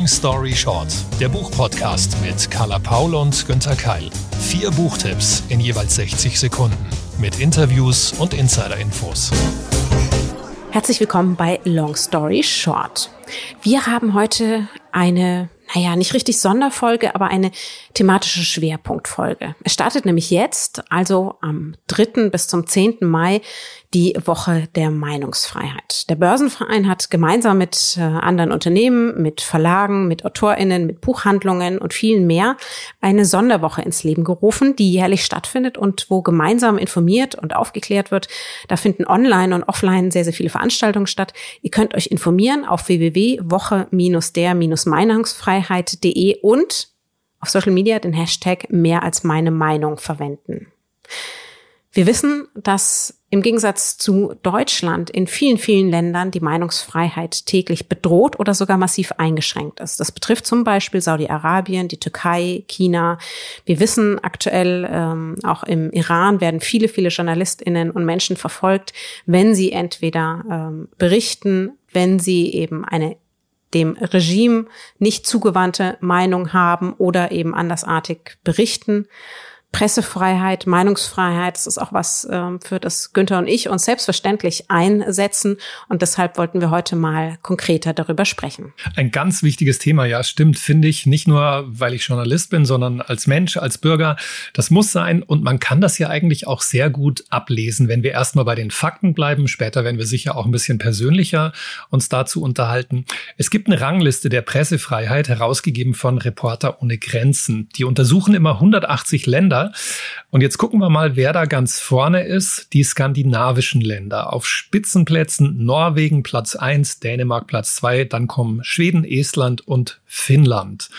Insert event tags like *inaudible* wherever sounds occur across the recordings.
Long Story Short, der Buchpodcast mit Carla Paul und Günther Keil. Vier Buchtipps in jeweils 60 Sekunden mit Interviews und Insider-Infos. Herzlich willkommen bei Long Story Short. Wir haben heute eine naja, nicht richtig Sonderfolge, aber eine thematische Schwerpunktfolge. Es startet nämlich jetzt, also am 3. bis zum 10. Mai, die Woche der Meinungsfreiheit. Der Börsenverein hat gemeinsam mit äh, anderen Unternehmen, mit Verlagen, mit AutorInnen, mit Buchhandlungen und vielen mehr eine Sonderwoche ins Leben gerufen, die jährlich stattfindet und wo gemeinsam informiert und aufgeklärt wird. Da finden online und offline sehr, sehr viele Veranstaltungen statt. Ihr könnt euch informieren auf www.woche-der-meinungsfreiheit.de und auf Social Media den Hashtag mehr als meine Meinung verwenden. Wir wissen, dass im Gegensatz zu Deutschland in vielen, vielen Ländern die Meinungsfreiheit täglich bedroht oder sogar massiv eingeschränkt ist. Das betrifft zum Beispiel Saudi-Arabien, die Türkei, China. Wir wissen aktuell, ähm, auch im Iran werden viele, viele Journalistinnen und Menschen verfolgt, wenn sie entweder ähm, berichten, wenn sie eben eine dem Regime nicht zugewandte Meinung haben oder eben andersartig berichten. Pressefreiheit, Meinungsfreiheit, das ist auch was, ähm, für das Günther und ich uns selbstverständlich einsetzen. Und deshalb wollten wir heute mal konkreter darüber sprechen. Ein ganz wichtiges Thema, ja, stimmt, finde ich. Nicht nur, weil ich Journalist bin, sondern als Mensch, als Bürger. Das muss sein. Und man kann das ja eigentlich auch sehr gut ablesen, wenn wir erstmal bei den Fakten bleiben. Später werden wir sicher auch ein bisschen persönlicher uns dazu unterhalten. Es gibt eine Rangliste der Pressefreiheit, herausgegeben von Reporter ohne Grenzen. Die untersuchen immer 180 Länder und jetzt gucken wir mal, wer da ganz vorne ist. Die skandinavischen Länder. Auf Spitzenplätzen Norwegen Platz eins, Dänemark Platz zwei, dann kommen Schweden, Estland und Finnland.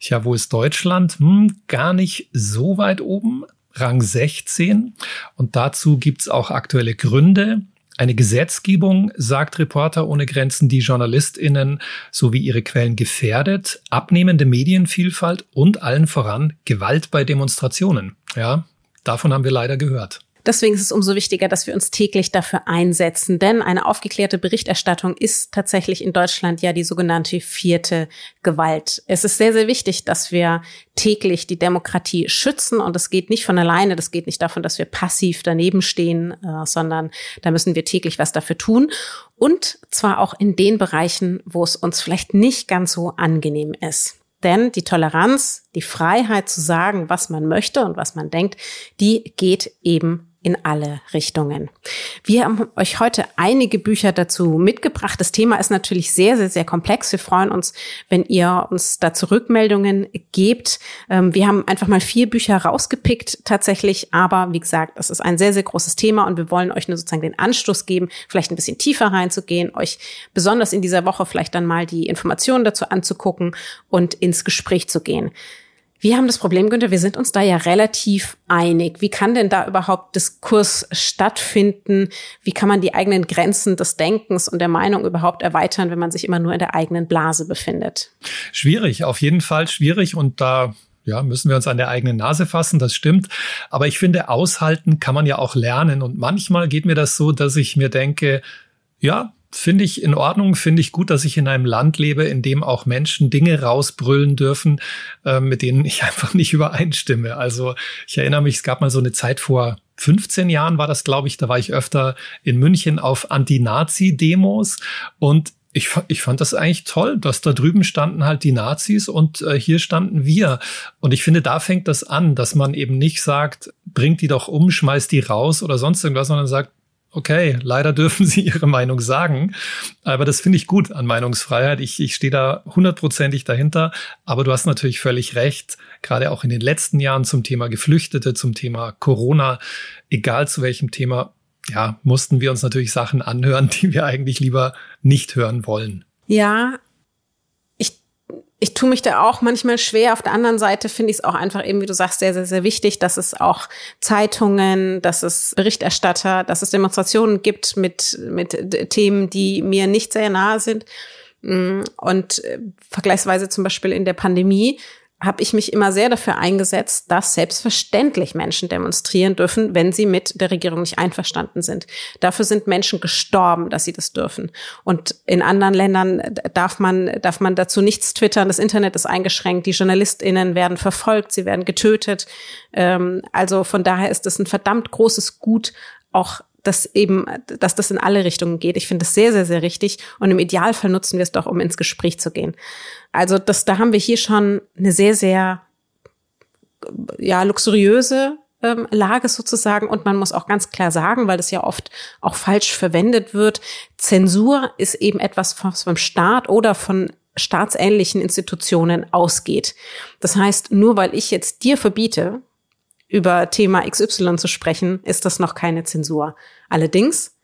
Ja, wo ist Deutschland? Hm, gar nicht so weit oben. Rang 16. Und dazu gibt's auch aktuelle Gründe. Eine Gesetzgebung, sagt Reporter ohne Grenzen, die JournalistInnen sowie ihre Quellen gefährdet, abnehmende Medienvielfalt und allen voran Gewalt bei Demonstrationen. Ja, davon haben wir leider gehört. Deswegen ist es umso wichtiger, dass wir uns täglich dafür einsetzen, denn eine aufgeklärte Berichterstattung ist tatsächlich in Deutschland ja die sogenannte vierte Gewalt. Es ist sehr, sehr wichtig, dass wir täglich die Demokratie schützen und es geht nicht von alleine, das geht nicht davon, dass wir passiv daneben stehen, äh, sondern da müssen wir täglich was dafür tun und zwar auch in den Bereichen, wo es uns vielleicht nicht ganz so angenehm ist. Denn die Toleranz, die Freiheit zu sagen, was man möchte und was man denkt, die geht eben in alle Richtungen. Wir haben euch heute einige Bücher dazu mitgebracht. Das Thema ist natürlich sehr, sehr, sehr komplex. Wir freuen uns, wenn ihr uns dazu Rückmeldungen gebt. Ähm, wir haben einfach mal vier Bücher rausgepickt tatsächlich, aber wie gesagt, das ist ein sehr, sehr großes Thema und wir wollen euch nur sozusagen den Anstoß geben, vielleicht ein bisschen tiefer reinzugehen, euch besonders in dieser Woche vielleicht dann mal die Informationen dazu anzugucken und ins Gespräch zu gehen. Wir haben das Problem, Günther, wir sind uns da ja relativ einig. Wie kann denn da überhaupt Diskurs stattfinden? Wie kann man die eigenen Grenzen des Denkens und der Meinung überhaupt erweitern, wenn man sich immer nur in der eigenen Blase befindet? Schwierig, auf jeden Fall schwierig und da ja, müssen wir uns an der eigenen Nase fassen, das stimmt. Aber ich finde, aushalten kann man ja auch lernen. Und manchmal geht mir das so, dass ich mir denke, ja, finde ich in Ordnung, finde ich gut, dass ich in einem Land lebe, in dem auch Menschen Dinge rausbrüllen dürfen, äh, mit denen ich *laughs* einfach nicht übereinstimme. Also ich erinnere mich, es gab mal so eine Zeit vor 15 Jahren war das, glaube ich, da war ich öfter in München auf Anti-Nazi-Demos und ich, ich fand das eigentlich toll, dass da drüben standen halt die Nazis und äh, hier standen wir. Und ich finde, da fängt das an, dass man eben nicht sagt, bringt die doch um, schmeißt die raus oder sonst irgendwas, sondern sagt, okay, leider dürfen *laughs* Sie Ihre Meinung sagen. Aber das finde ich gut an Meinungsfreiheit. Ich, ich stehe da hundertprozentig dahinter. Aber du hast natürlich völlig recht. Gerade auch in den letzten Jahren zum Thema Geflüchtete, zum Thema Corona, egal zu welchem Thema, ja, mussten wir uns natürlich Sachen anhören, *laughs* die wir eigentlich lieber nicht hören wollen. Ja, ich tue mich da auch manchmal schwer. Auf der anderen Seite finde ich es auch einfach eben, wie du sagst, sehr, sehr, sehr wichtig, dass es auch Zeitungen, dass es Berichterstatter, dass es Demonstrationen gibt mit, mit Themen, die mir nicht sehr nahe sind. Mm, und äh, vergleichsweise zum Beispiel in der Pandemie habe ich mich immer sehr dafür eingesetzt, dass selbstverständlich Menschen demonstrieren dürfen, wenn sie mit der Regierung nicht einverstanden sind. Dafür sind Menschen gestorben, dass sie das dürfen. Und in anderen Ländern darf man, darf man dazu nichts twittern. Das Internet ist eingeschränkt. Die JournalistInnen werden verfolgt. Sie werden getötet. Ähm, also von daher ist es ein verdammt großes Gut, auch dass eben, dass das in alle Richtungen geht. Ich finde das sehr, sehr, sehr richtig. Und im Idealfall nutzen wir es doch, um ins Gespräch zu gehen. Also das, da haben wir hier schon eine sehr, sehr, ja, luxuriöse ähm, Lage sozusagen. Und man muss auch ganz klar sagen, weil das ja oft auch falsch verwendet wird, Zensur ist eben etwas, was vom Staat oder von staatsähnlichen Institutionen ausgeht. Das heißt, nur weil ich jetzt dir verbiete, über Thema XY zu sprechen, ist das noch keine Zensur. Allerdings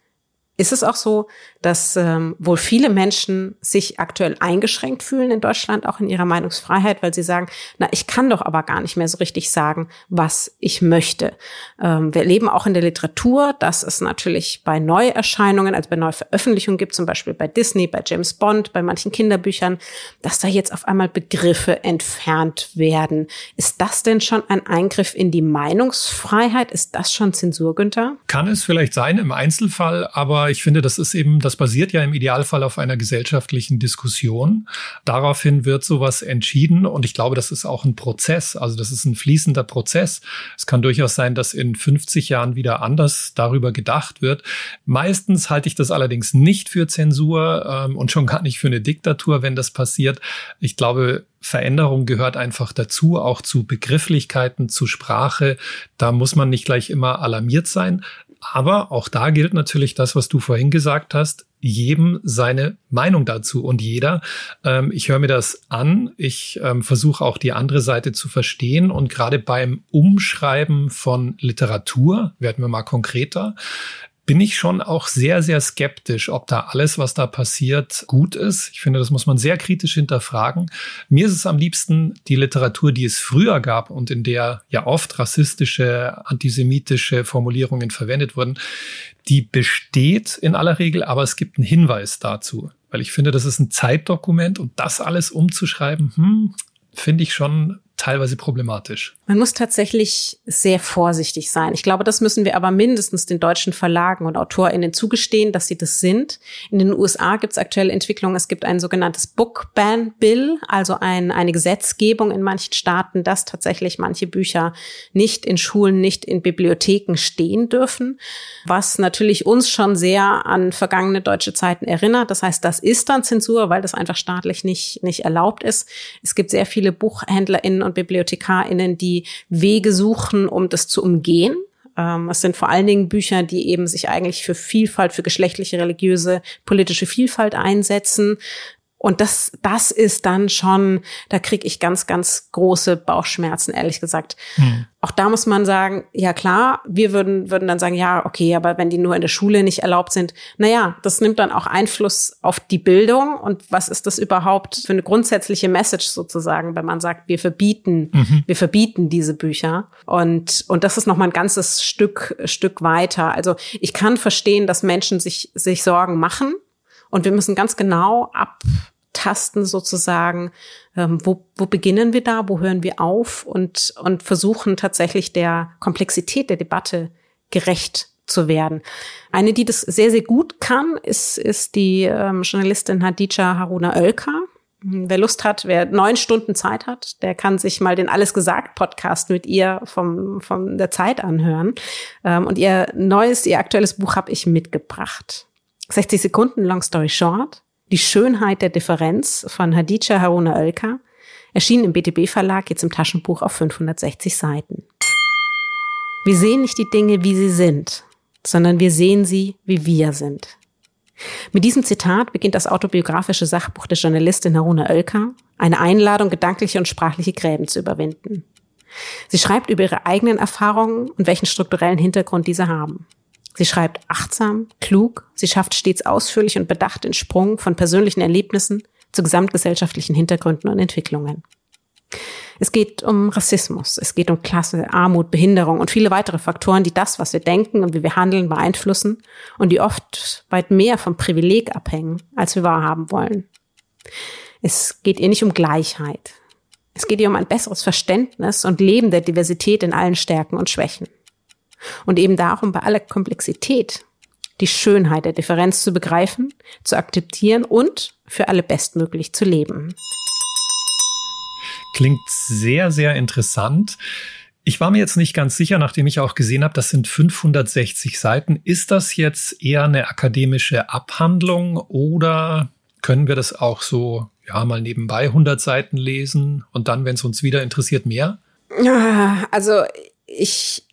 ist es auch so, dass ähm, wohl viele Menschen sich aktuell eingeschränkt fühlen in Deutschland, auch in ihrer Meinungsfreiheit, weil sie sagen, na, ich kann doch aber gar nicht mehr so richtig sagen, was ich möchte. Ähm, wir erleben auch in der Literatur, dass es natürlich bei Neuerscheinungen, also bei Neuveröffentlichungen gibt, zum Beispiel bei Disney, bei James Bond, bei manchen Kinderbüchern, dass da jetzt auf einmal Begriffe entfernt werden. Ist das denn schon ein Eingriff in die Meinungsfreiheit? Ist das schon Zensur, Günther? Kann es vielleicht sein im Einzelfall, aber ich finde, das ist eben, das basiert ja im Idealfall auf einer gesellschaftlichen Diskussion. Daraufhin wird sowas entschieden und ich glaube, das ist auch ein Prozess. Also das ist ein fließender Prozess. Es kann durchaus sein, dass in 50 Jahren wieder anders darüber gedacht wird. Meistens halte ich das allerdings nicht für Zensur ähm, und schon gar nicht für eine Diktatur, wenn das passiert. Ich glaube, Veränderung gehört einfach dazu, auch zu Begrifflichkeiten, zu Sprache. Da muss man nicht gleich immer alarmiert sein. Aber auch da gilt natürlich das, was du vorhin gesagt hast, jedem seine Meinung dazu und jeder. Ähm, ich höre mir das an, ich ähm, versuche auch die andere Seite zu verstehen und gerade beim Umschreiben von Literatur, werden wir mal konkreter, bin ich schon auch sehr, sehr skeptisch, ob da alles, was da passiert, gut ist. Ich finde, das muss man sehr kritisch hinterfragen. Mir ist es am liebsten die Literatur, die es früher gab und in der ja oft rassistische, antisemitische Formulierungen verwendet wurden. Die besteht in aller Regel, aber es gibt einen Hinweis dazu. Weil ich finde, das ist ein Zeitdokument und das alles umzuschreiben, hm, finde ich schon teilweise problematisch. Man muss tatsächlich sehr vorsichtig sein. Ich glaube, das müssen wir aber mindestens den deutschen Verlagen und AutorInnen zugestehen, dass sie das sind. In den USA gibt es aktuelle Entwicklungen. Es gibt ein sogenanntes Book Ban Bill, also ein, eine Gesetzgebung in manchen Staaten, dass tatsächlich manche Bücher nicht in Schulen, nicht in Bibliotheken stehen dürfen, was natürlich uns schon sehr an vergangene deutsche Zeiten erinnert. Das heißt, das ist dann Zensur, weil das einfach staatlich nicht, nicht erlaubt ist. Es gibt sehr viele BuchhändlerInnen und BibliothekarInnen, die Wege suchen, um das zu umgehen. Ähm, es sind vor allen Dingen Bücher, die eben sich eigentlich für Vielfalt, für geschlechtliche, religiöse, politische Vielfalt einsetzen. Und das, das ist dann schon, da kriege ich ganz, ganz große Bauchschmerzen, ehrlich gesagt. Hm. Auch da muss man sagen, ja klar, wir würden, würden dann sagen, ja, okay, aber wenn die nur in der Schule nicht erlaubt sind, naja, das nimmt dann auch Einfluss auf die Bildung. Und was ist das überhaupt für eine grundsätzliche Message sozusagen, wenn man sagt, wir verbieten, mhm. wir verbieten diese Bücher. Und, und das ist nochmal ein ganzes Stück, Stück weiter. Also ich kann verstehen, dass Menschen sich, sich Sorgen machen und wir müssen ganz genau abtasten sozusagen, ähm, wo, wo beginnen wir da, wo hören wir auf und, und versuchen tatsächlich der Komplexität der Debatte gerecht zu werden. Eine, die das sehr, sehr gut kann, ist, ist die ähm, Journalistin Hadija Haruna Oelker. Wer Lust hat, wer neun Stunden Zeit hat, der kann sich mal den Alles gesagt Podcast mit ihr vom, von der Zeit anhören. Ähm, und ihr neues, ihr aktuelles Buch habe ich mitgebracht. 60 Sekunden, long story short. Die Schönheit der Differenz von Hadija Haruna Oelka erschien im BTB Verlag jetzt im Taschenbuch auf 560 Seiten. Wir sehen nicht die Dinge, wie sie sind, sondern wir sehen sie, wie wir sind. Mit diesem Zitat beginnt das autobiografische Sachbuch der Journalistin Haruna Oelka, eine Einladung, gedankliche und sprachliche Gräben zu überwinden. Sie schreibt über ihre eigenen Erfahrungen und welchen strukturellen Hintergrund diese haben. Sie schreibt achtsam, klug, sie schafft stets ausführlich und bedacht den Sprung von persönlichen Erlebnissen zu gesamtgesellschaftlichen Hintergründen und Entwicklungen. Es geht um Rassismus, es geht um Klasse, Armut, Behinderung und viele weitere Faktoren, die das, was wir denken und wie wir handeln, beeinflussen und die oft weit mehr vom Privileg abhängen, als wir wahrhaben wollen. Es geht ihr nicht um Gleichheit. Es geht ihr um ein besseres Verständnis und Leben der Diversität in allen Stärken und Schwächen. Und eben darum, bei aller Komplexität die Schönheit der Differenz zu begreifen, zu akzeptieren und für alle bestmöglich zu leben. Klingt sehr, sehr interessant. Ich war mir jetzt nicht ganz sicher, nachdem ich auch gesehen habe, das sind 560 Seiten. Ist das jetzt eher eine akademische Abhandlung oder können wir das auch so ja, mal nebenbei 100 Seiten lesen und dann, wenn es uns wieder interessiert, mehr? Also ich,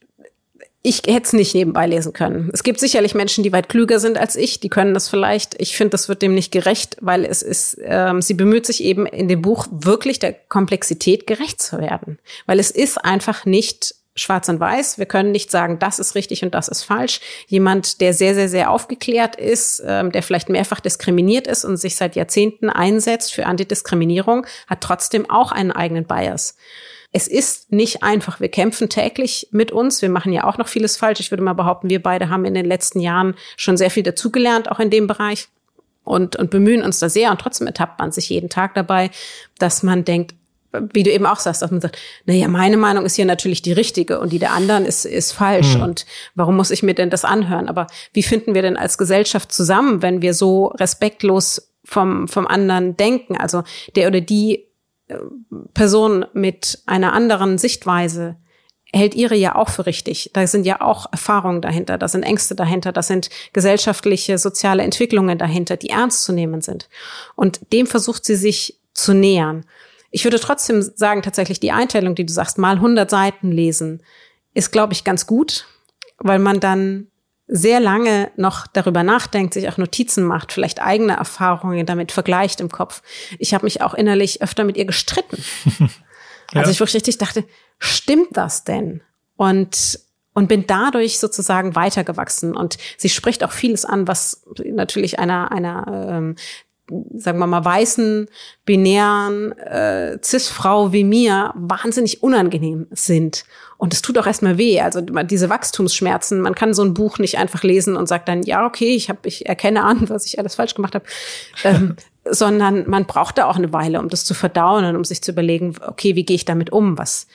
ich hätte es nicht nebenbei lesen können. Es gibt sicherlich Menschen, die weit klüger sind als ich, die können das vielleicht. Ich finde, das wird dem nicht gerecht, weil es ist, ähm, sie bemüht sich eben in dem Buch wirklich der Komplexität gerecht zu werden. Weil es ist einfach nicht schwarz und weiß. Wir können nicht sagen, das ist richtig und das ist falsch. Jemand, der sehr, sehr, sehr aufgeklärt ist, ähm, der vielleicht mehrfach diskriminiert ist und sich seit Jahrzehnten einsetzt für Antidiskriminierung, hat trotzdem auch einen eigenen Bias. Es ist nicht einfach. Wir kämpfen täglich mit uns. Wir machen ja auch noch vieles falsch. Ich würde mal behaupten, wir beide haben in den letzten Jahren schon sehr viel dazugelernt, auch in dem Bereich. Und, und bemühen uns da sehr. Und trotzdem ertappt man sich jeden Tag dabei, dass man denkt, wie du eben auch sagst, dass man sagt, naja, meine Meinung ist hier natürlich die richtige und die der anderen ist, ist falsch. Mhm. Und warum muss ich mir denn das anhören? Aber wie finden wir denn als Gesellschaft zusammen, wenn wir so respektlos vom, vom anderen denken? Also der oder die Person mit einer anderen Sichtweise hält ihre ja auch für richtig. Da sind ja auch Erfahrungen dahinter, da sind Ängste dahinter, da sind gesellschaftliche, soziale Entwicklungen dahinter, die ernst zu nehmen sind. Und dem versucht sie sich zu nähern. Ich würde trotzdem sagen, tatsächlich die Einteilung, die du sagst, mal 100 Seiten lesen, ist, glaube ich, ganz gut, weil man dann sehr lange noch darüber nachdenkt, sich auch Notizen macht, vielleicht eigene Erfahrungen damit vergleicht im Kopf. Ich habe mich auch innerlich öfter mit ihr gestritten. *laughs* ja. Also ich wirklich richtig dachte, stimmt das denn? Und und bin dadurch sozusagen weitergewachsen. Und sie spricht auch vieles an, was natürlich einer einer ähm, sagen wir mal, weißen, binären äh, Cis-Frau wie mir wahnsinnig unangenehm sind. Und es tut auch erstmal weh. Also diese Wachstumsschmerzen, man kann so ein Buch nicht einfach lesen und sagt dann, ja, okay, ich habe, ich erkenne an, was ich alles falsch gemacht habe. ähm, *laughs* sondern man braucht da auch eine Weile, um das zu verdauen und um sich zu überlegen, okay, wie gehe ich damit um? Was,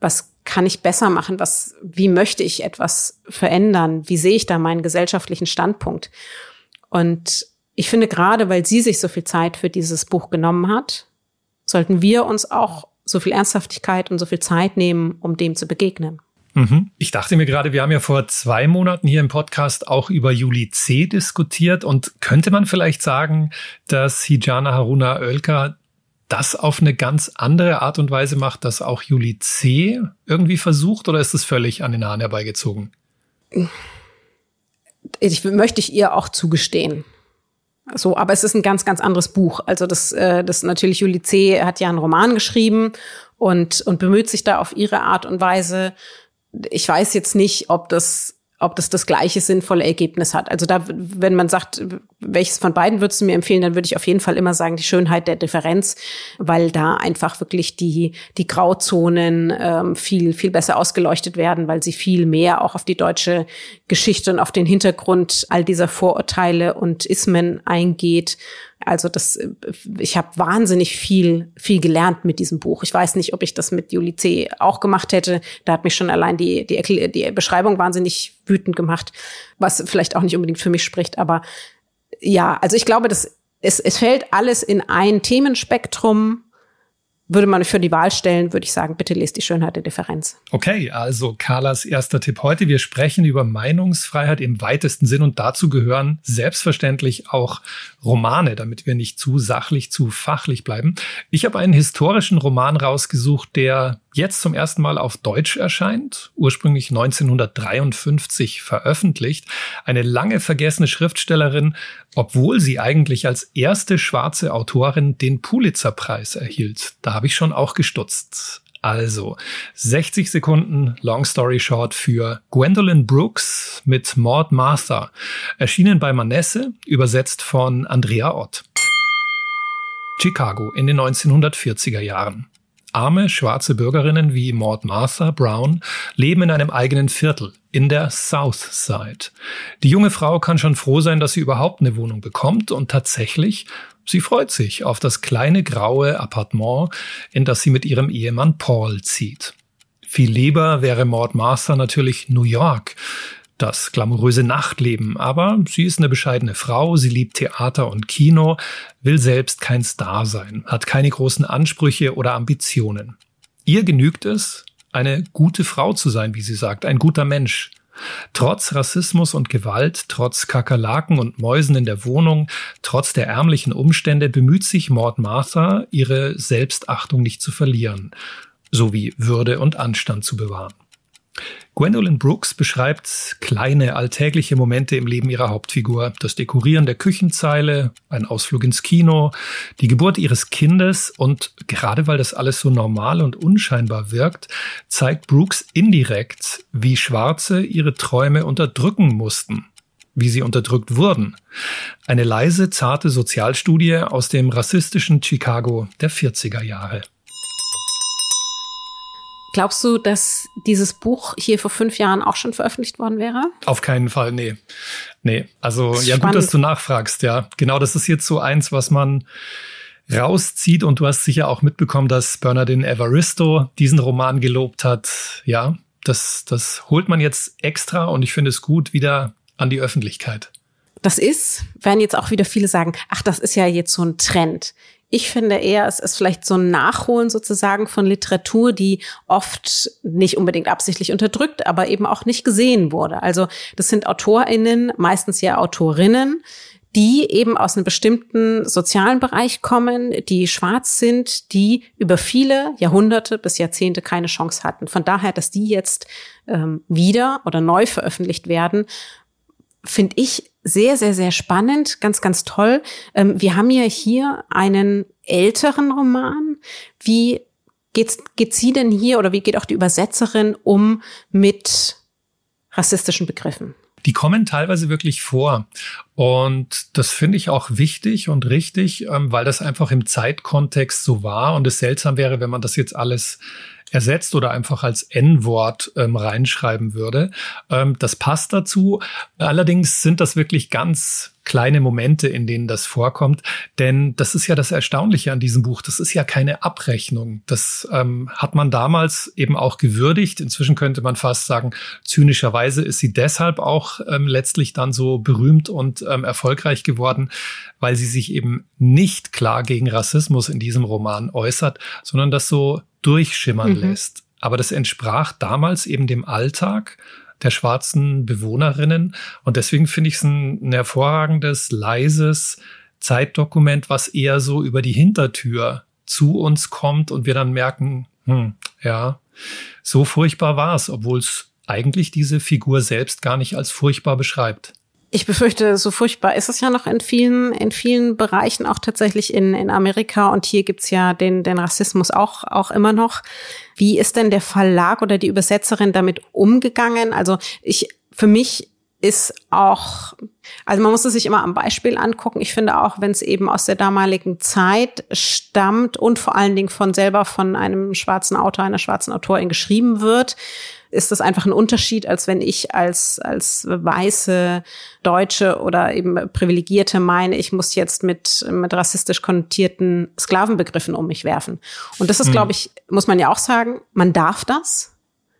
was kann ich besser machen? Was, wie möchte ich etwas verändern? Wie sehe ich da meinen gesellschaftlichen Standpunkt? Und ich finde gerade, weil sie sich so viel Zeit für dieses Buch genommen hat, sollten wir uns auch so viel Ernsthaftigkeit und so viel Zeit nehmen, um dem zu begegnen. Mhm. Ich dachte mir gerade, wir haben ja vor zwei Monaten hier im Podcast auch über Juli C. diskutiert und könnte man vielleicht sagen, dass Hijana Haruna Oelker das auf eine ganz andere Art und Weise macht, dass auch Juli C. irgendwie versucht oder ist es völlig an den Haaren herbeigezogen? Ich möchte ich ihr auch zugestehen. So, aber es ist ein ganz, ganz anderes Buch. Also das, äh, das natürlich Julie C. hat ja einen Roman geschrieben und, und bemüht sich da auf ihre Art und Weise. Ich weiß jetzt nicht, ob das ob das das gleiche sinnvolle Ergebnis hat. Also da, wenn man sagt, welches von beiden würdest du mir empfehlen, dann würde ich auf jeden Fall immer sagen, die Schönheit der Differenz, weil da einfach wirklich die, die Grauzonen ähm, viel, viel besser ausgeleuchtet werden, weil sie viel mehr auch auf die deutsche Geschichte und auf den Hintergrund all dieser Vorurteile und Ismen eingeht also das, ich habe wahnsinnig viel, viel gelernt mit diesem Buch. Ich weiß nicht, ob ich das mit Juli C. auch gemacht hätte. Da hat mich schon allein die, die, die Beschreibung wahnsinnig wütend gemacht, was vielleicht auch nicht unbedingt für mich spricht. Aber ja, also ich glaube, das, es, es fällt alles in ein Themenspektrum würde man für die Wahl stellen, würde ich sagen, bitte lest die Schönheit der Differenz. Okay, also Carlas erster Tipp heute. Wir sprechen über Meinungsfreiheit im weitesten Sinn und dazu gehören selbstverständlich auch Romane, damit wir nicht zu sachlich, zu fachlich bleiben. Ich habe einen historischen Roman rausgesucht, der jetzt zum ersten Mal auf Deutsch erscheint, ursprünglich 1953 veröffentlicht. Eine lange vergessene Schriftstellerin, obwohl sie eigentlich als erste schwarze Autorin den Pulitzerpreis erhielt. Da habe ich schon auch gestutzt. Also 60 Sekunden Long Story Short für Gwendolyn Brooks mit Maud Martha, erschienen bei Manesse, übersetzt von Andrea Ott. Chicago in den 1940er Jahren. Arme schwarze Bürgerinnen wie Maud Martha Brown leben in einem eigenen Viertel, in der South Side. Die junge Frau kann schon froh sein, dass sie überhaupt eine Wohnung bekommt und tatsächlich Sie freut sich auf das kleine graue Appartement, in das sie mit ihrem Ehemann Paul zieht. Viel lieber wäre Maud Master natürlich New York, das glamouröse Nachtleben, aber sie ist eine bescheidene Frau, sie liebt Theater und Kino, will selbst kein Star sein, hat keine großen Ansprüche oder Ambitionen. Ihr genügt es, eine gute Frau zu sein, wie sie sagt, ein guter Mensch. Trotz Rassismus und Gewalt, trotz Kakerlaken und Mäusen in der Wohnung, trotz der ärmlichen Umstände bemüht sich Maud Martha, ihre Selbstachtung nicht zu verlieren, sowie Würde und Anstand zu bewahren. Gwendolyn Brooks beschreibt kleine alltägliche Momente im Leben ihrer Hauptfigur. Das Dekorieren der Küchenzeile, ein Ausflug ins Kino, die Geburt ihres Kindes und gerade weil das alles so normal und unscheinbar wirkt, zeigt Brooks indirekt, wie Schwarze ihre Träume unterdrücken mussten wie sie unterdrückt wurden. Eine leise, zarte Sozialstudie aus dem rassistischen Chicago der 40er Jahre. Glaubst du, dass dieses Buch hier vor fünf Jahren auch schon veröffentlicht worden wäre? Auf keinen Fall, nee. Nee, also ja gut, dass du nachfragst, ja. Genau, das ist jetzt so eins, was man rauszieht und du hast sicher auch mitbekommen, dass Bernardine Evaristo diesen Roman gelobt hat. Ja, das, das holt man jetzt extra und ich finde es gut wieder an die Öffentlichkeit. Das ist, werden jetzt auch wieder viele sagen, ach, das ist ja jetzt so ein Trend. Ich finde eher, es ist vielleicht so ein Nachholen sozusagen von Literatur, die oft nicht unbedingt absichtlich unterdrückt, aber eben auch nicht gesehen wurde. Also das sind AutorInnen, meistens ja Autorinnen, die eben aus einem bestimmten sozialen Bereich kommen, die schwarz sind, die über viele Jahrhunderte bis Jahrzehnte keine Chance hatten. Von daher, dass die jetzt ähm, wieder oder neu veröffentlicht werden, finde ich sehr, sehr, sehr spannend, ganz, ganz toll. Ähm, wir haben ja hier einen älteren Roman. Wie geht's, geht sie denn hier oder wie geht auch die Übersetzerin um mit rassistischen Begriffen? Die kommen teilweise wirklich vor. Und das finde ich auch wichtig und richtig, ähm, weil das einfach im Zeitkontext so war. Und es seltsam wäre, wenn man das jetzt alles ersetzt oder einfach als N-Wort ähm, reinschreiben würde. Ähm, das passt dazu. Allerdings sind das wirklich ganz kleine Momente, in denen das vorkommt. Denn das ist ja das Erstaunliche an diesem Buch. Das ist ja keine Abrechnung. Das ähm, hat man damals eben auch gewürdigt. Inzwischen könnte man fast sagen, zynischerweise ist sie deshalb auch ähm, letztlich dann so berühmt und ähm, erfolgreich geworden, weil sie sich eben nicht klar gegen Rassismus in diesem Roman äußert, sondern das so durchschimmern mhm. lässt. Aber das entsprach damals eben dem Alltag der schwarzen Bewohnerinnen. Und deswegen finde ich es ein, ein hervorragendes, leises Zeitdokument, was eher so über die Hintertür zu uns kommt und wir dann merken, hm, ja, so furchtbar war es, obwohl es eigentlich diese Figur selbst gar nicht als furchtbar beschreibt. Ich befürchte, so furchtbar ist es ja noch in vielen, in vielen Bereichen, auch tatsächlich in, in Amerika. Und hier gibt's ja den, den Rassismus auch, auch immer noch. Wie ist denn der Verlag oder die Übersetzerin damit umgegangen? Also ich, für mich ist auch, also man muss es sich immer am Beispiel angucken. Ich finde auch, wenn es eben aus der damaligen Zeit stammt und vor allen Dingen von selber von einem schwarzen Autor, einer schwarzen Autorin geschrieben wird, ist das einfach ein Unterschied, als wenn ich als, als weiße Deutsche oder eben Privilegierte meine, ich muss jetzt mit, mit rassistisch konnotierten Sklavenbegriffen um mich werfen. Und das ist, hm. glaube ich, muss man ja auch sagen, man darf das.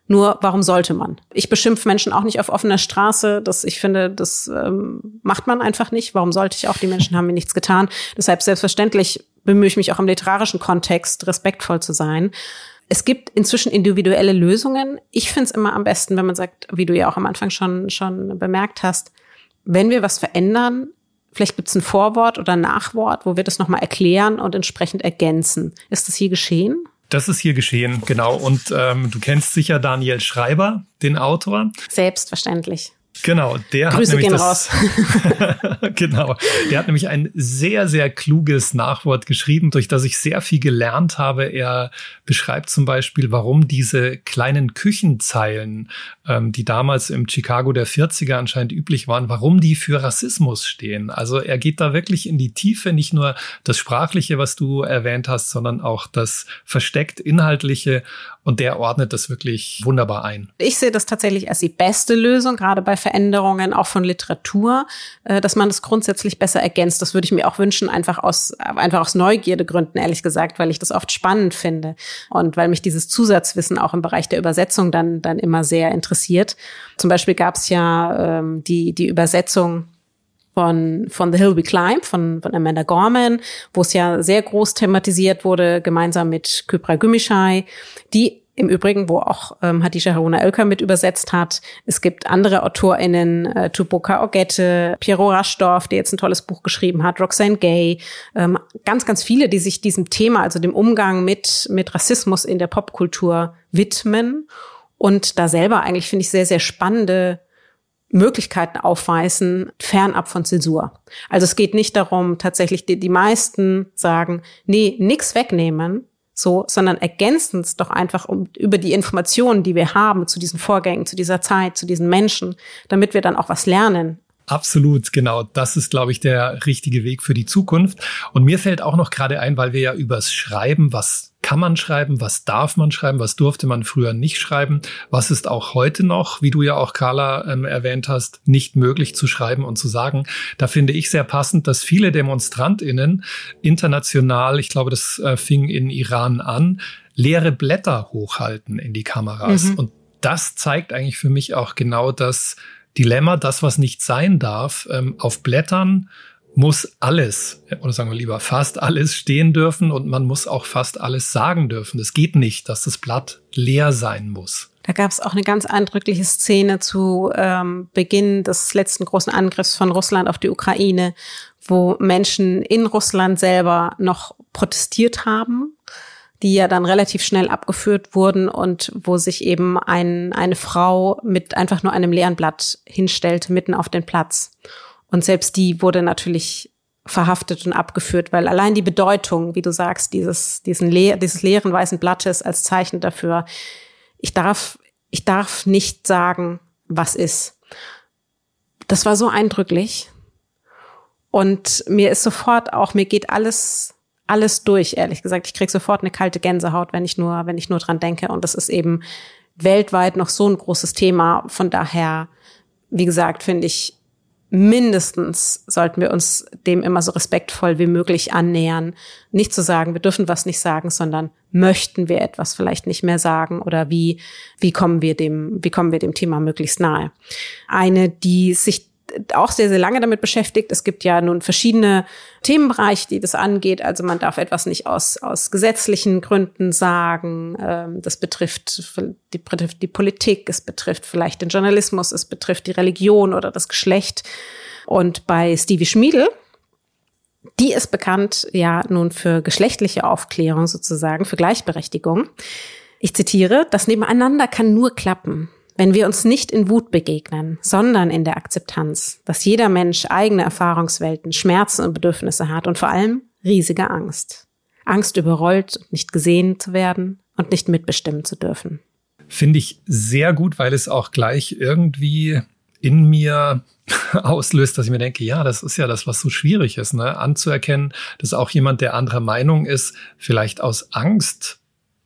Nur warum sollte man? Ich beschimpfe Menschen auch nicht auf offener Straße. Das, ich finde, das ähm, macht man einfach nicht. Warum sollte ich auch? Die Menschen haben mir nichts getan. Deshalb selbstverständlich bemühe ich mich auch im literarischen Kontext respektvoll zu sein. Es gibt inzwischen individuelle Lösungen. Ich finde es immer am besten, wenn man sagt, wie du ja auch am Anfang schon, schon bemerkt hast, wenn wir was verändern, vielleicht gibt es ein Vorwort oder ein Nachwort, wo wir das nochmal erklären und entsprechend ergänzen. Ist das hier geschehen? Das ist hier geschehen, genau. Und ähm, du kennst sicher Daniel Schreiber, den Autor. Selbstverständlich. Genau, der Grüße hat nämlich das, *laughs* genau, der hat nämlich ein sehr sehr kluges Nachwort geschrieben, durch das ich sehr viel gelernt habe. Er beschreibt zum Beispiel, warum diese kleinen Küchenzeilen, ähm, die damals im Chicago der 40er anscheinend üblich waren, warum die für Rassismus stehen. Also er geht da wirklich in die Tiefe, nicht nur das sprachliche, was du erwähnt hast, sondern auch das versteckt inhaltliche und der ordnet das wirklich wunderbar ein. Ich sehe das tatsächlich als die beste Lösung, gerade bei Veränderungen, auch von Literatur, äh, dass man das grundsätzlich besser ergänzt. Das würde ich mir auch wünschen, einfach aus, einfach aus Neugierdegründen, ehrlich gesagt, weil ich das oft spannend finde und weil mich dieses Zusatzwissen auch im Bereich der Übersetzung dann, dann immer sehr interessiert. Zum Beispiel gab es ja ähm, die, die Übersetzung von, von The Hill We Climb von, von Amanda Gorman, wo es ja sehr groß thematisiert wurde, gemeinsam mit Kypra Gümüşay, die im Übrigen, wo auch ähm, Hadisha Haruna Oelker mit übersetzt hat. Es gibt andere AutorInnen, äh, Tupoka Ogette, Piero Raschdorf, der jetzt ein tolles Buch geschrieben hat, Roxane Gay, ähm, ganz, ganz viele, die sich diesem Thema, also dem Umgang mit, mit Rassismus in der Popkultur widmen und da selber eigentlich, finde ich, sehr, sehr spannende Möglichkeiten aufweisen, fernab von Zäsur. Also es geht nicht darum, tatsächlich, die, die meisten sagen, nee, nix wegnehmen, so, sondern ergänzen doch einfach um, über die Informationen, die wir haben zu diesen Vorgängen, zu dieser Zeit, zu diesen Menschen, damit wir dann auch was lernen Absolut, genau. Das ist, glaube ich, der richtige Weg für die Zukunft. Und mir fällt auch noch gerade ein, weil wir ja übers Schreiben, was kann man schreiben, was darf man schreiben, was durfte man früher nicht schreiben, was ist auch heute noch, wie du ja auch Carla ähm, erwähnt hast, nicht möglich zu schreiben und zu sagen. Da finde ich sehr passend, dass viele Demonstrantinnen international, ich glaube, das äh, fing in Iran an, leere Blätter hochhalten in die Kameras. Mhm. Und das zeigt eigentlich für mich auch genau das, Dilemma, das, was nicht sein darf, ähm, auf Blättern muss alles, oder sagen wir lieber fast alles stehen dürfen und man muss auch fast alles sagen dürfen. Es geht nicht, dass das Blatt leer sein muss. Da gab es auch eine ganz eindrückliche Szene zu ähm, Beginn des letzten großen Angriffs von Russland auf die Ukraine, wo Menschen in Russland selber noch protestiert haben die ja dann relativ schnell abgeführt wurden und wo sich eben ein, eine Frau mit einfach nur einem leeren Blatt hinstellte mitten auf den Platz. Und selbst die wurde natürlich verhaftet und abgeführt, weil allein die Bedeutung, wie du sagst, dieses, diesen leer, dieses leeren weißen Blattes als Zeichen dafür, ich darf, ich darf nicht sagen, was ist. Das war so eindrücklich. Und mir ist sofort auch, mir geht alles alles durch, ehrlich gesagt. Ich krieg sofort eine kalte Gänsehaut, wenn ich nur, wenn ich nur dran denke. Und das ist eben weltweit noch so ein großes Thema. Von daher, wie gesagt, finde ich, mindestens sollten wir uns dem immer so respektvoll wie möglich annähern. Nicht zu sagen, wir dürfen was nicht sagen, sondern möchten wir etwas vielleicht nicht mehr sagen oder wie, wie kommen wir dem, wie kommen wir dem Thema möglichst nahe. Eine, die sich auch sehr, sehr lange damit beschäftigt. Es gibt ja nun verschiedene Themenbereiche, die das angeht. Also man darf etwas nicht aus, aus gesetzlichen Gründen sagen. Ähm, das betrifft die, betrifft die Politik, es betrifft vielleicht den Journalismus, es betrifft die Religion oder das Geschlecht. Und bei Stevie Schmiedel, die ist bekannt ja nun für geschlechtliche Aufklärung sozusagen, für Gleichberechtigung. Ich zitiere, das Nebeneinander kann nur klappen wenn wir uns nicht in Wut begegnen, sondern in der Akzeptanz, dass jeder Mensch eigene Erfahrungswelten, Schmerzen und Bedürfnisse hat und vor allem riesige Angst. Angst überrollt, nicht gesehen zu werden und nicht mitbestimmen zu dürfen. Finde ich sehr gut, weil es auch gleich irgendwie in mir *laughs* auslöst, dass ich mir denke, ja, das ist ja das, was so schwierig ist, ne? anzuerkennen, dass auch jemand, der anderer Meinung ist, vielleicht aus Angst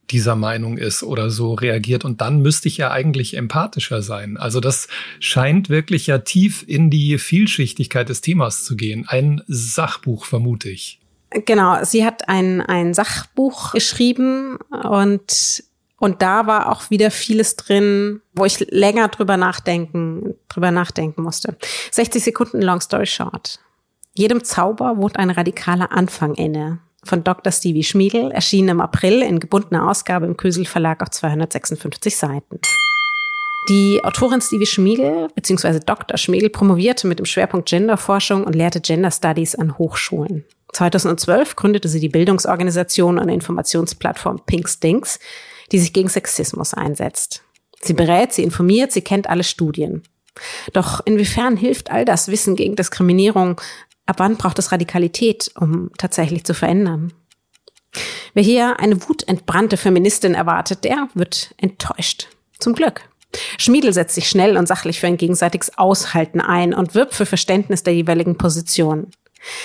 dieser Meinung ist oder so reagiert. Und dann müsste ich ja eigentlich empathischer sein. Also das scheint wirklich ja tief in die Vielschichtigkeit des Themas zu gehen. Ein Sachbuch, vermute ich. Genau, sie hat ein, ein Sachbuch geschrieben und, und da war auch wieder vieles drin, wo ich länger drüber nachdenken, drüber nachdenken musste. 60 Sekunden Long Story Short. Jedem Zauber wohnt ein radikaler Anfang inne von Dr. Stevie Schmiedel, erschienen im April in gebundener Ausgabe im Kösel Verlag auf 256 Seiten. Die Autorin Stevie Schmiedel bzw. Dr. Schmiedel promovierte mit dem Schwerpunkt Genderforschung und lehrte Gender Studies an Hochschulen. 2012 gründete sie die Bildungsorganisation und Informationsplattform Pink Stinks, die sich gegen Sexismus einsetzt. Sie berät, sie informiert, sie kennt alle Studien. Doch inwiefern hilft all das Wissen gegen Diskriminierung Ab wann braucht es Radikalität, um tatsächlich zu verändern? Wer hier eine wutentbrannte Feministin erwartet, der wird enttäuscht. Zum Glück. Schmiedel setzt sich schnell und sachlich für ein gegenseitiges Aushalten ein und wirbt für Verständnis der jeweiligen Position.